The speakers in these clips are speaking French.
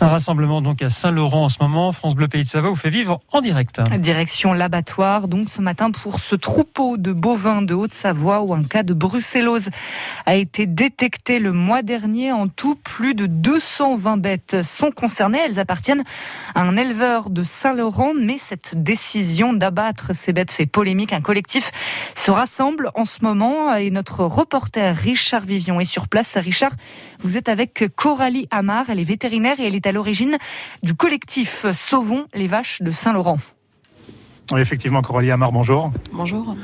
Un rassemblement donc à Saint-Laurent en ce moment. France Bleu Pays de Savoie vous fait vivre en direct. Direction l'abattoir, donc ce matin pour ce troupeau de bovins de Haute-Savoie où un cas de brucellose a été détecté le mois dernier. En tout, plus de 220 bêtes sont concernées. Elles appartiennent à un éleveur de Saint-Laurent, mais cette décision d'abattre ces bêtes fait polémique. Un collectif se rassemble en ce moment et notre reporter Richard Vivion est sur place. Richard, vous êtes avec Coralie Amar, elle est vétérinaire et elle est à l'origine du collectif Sauvons les vaches de Saint-Laurent. Oui, effectivement, Coralie Amar, bonjour. Bonjour.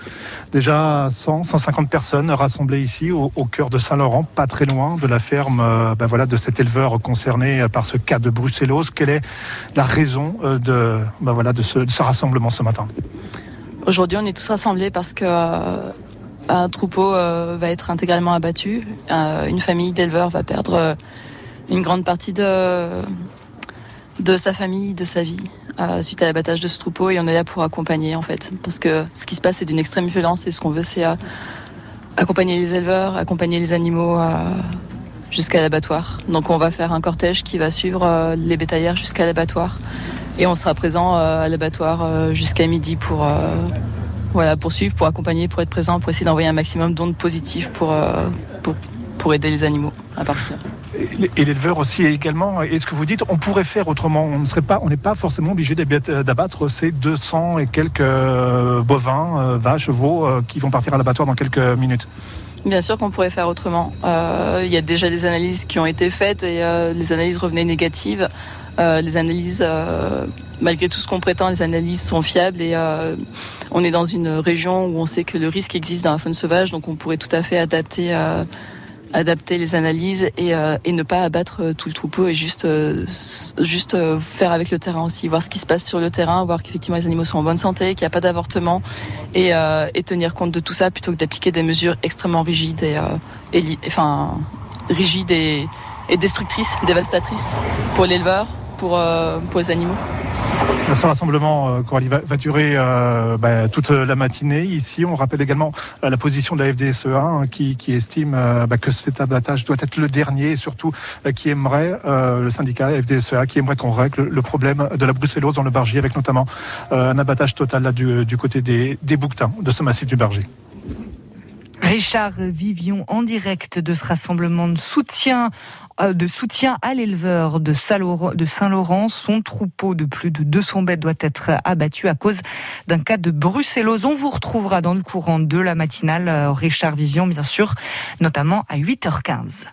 Déjà 100, 150 personnes rassemblées ici au, cœur de Saint-Laurent, pas très loin de la ferme euh, ben voilà, de cet éleveur concerné par ce cas de brucellose. Quelle est la raison euh, de, ben voilà, de, ce, de ce rassemblement ce matin? Aujourd'hui, on est tous rassemblés parce que euh, un troupeau va être intégralement abattu. une famille d'éleveurs va perdre une grande partie de, de sa famille, de sa vie, euh, suite à l'abattage de ce troupeau. Et on est là pour accompagner, en fait. Parce que ce qui se passe, c'est d'une extrême violence. Et ce qu'on veut, c'est euh, accompagner les éleveurs, accompagner les animaux euh, jusqu'à l'abattoir. Donc on va faire un cortège qui va suivre les bétaillères jusqu'à l'abattoir. Et on sera présent à l'abattoir jusqu'à midi pour, voilà, pour suivre, pour accompagner, pour être présent, pour essayer d'envoyer un maximum d'ondes positives pour, pour, pour aider les animaux à partir. Et l'éleveur aussi également. Est-ce que vous dites on pourrait faire autrement On ne pas, n'est pas forcément obligé d'abattre ces 200 et quelques euh, bovins, euh, vaches, veaux euh, qui vont partir à l'abattoir dans quelques minutes. Bien sûr qu'on pourrait faire autrement. Il y a déjà des analyses qui ont été faites et les analyses revenaient négatives. les analyses, malgré tout ce qu'on prétend, les analyses sont fiables et on est dans une région où on sait que le risque existe dans la faune sauvage, donc on pourrait tout à fait adapter adapter les analyses et, euh, ne pas abattre euh, tout le troupeau et juste, euh, faire avec le terrain aussi, voir ce qui se passe sur le terrain, voir qu'effectivement les animaux sont en bonne santé, qu'il n'y a pas d'avortement et, tenir compte de tout ça plutôt que d'appliquer des mesures extrêmement rigides et, et rigides et destructrices, dévastatrices pour l'éleveur, pour, pour les animaux. Ce rassemblement, euh, va, durer euh, bah, toute la matinée ici. On rappelle également euh, la position de la FDSEA hein, qui, estime bah, que cet abattage doit être le dernier et surtout qui aimerait, le syndicat FDSEA, qui aimerait qu'on règle le problème de la brucellose dans le Bargier avec notamment un abattage total du, côté des, des bouquetins de ce massif du Bargier. Richard Vivion en direct de ce rassemblement de soutien, euh, à l'éleveur de Saint-Laurent. Son troupeau de plus de 200 bêtes doit être abattu à cause d'un cas de brucellose. On vous retrouvera dans le courant de la matinale, euh, Richard Vivion, bien sûr, notamment à 8h15.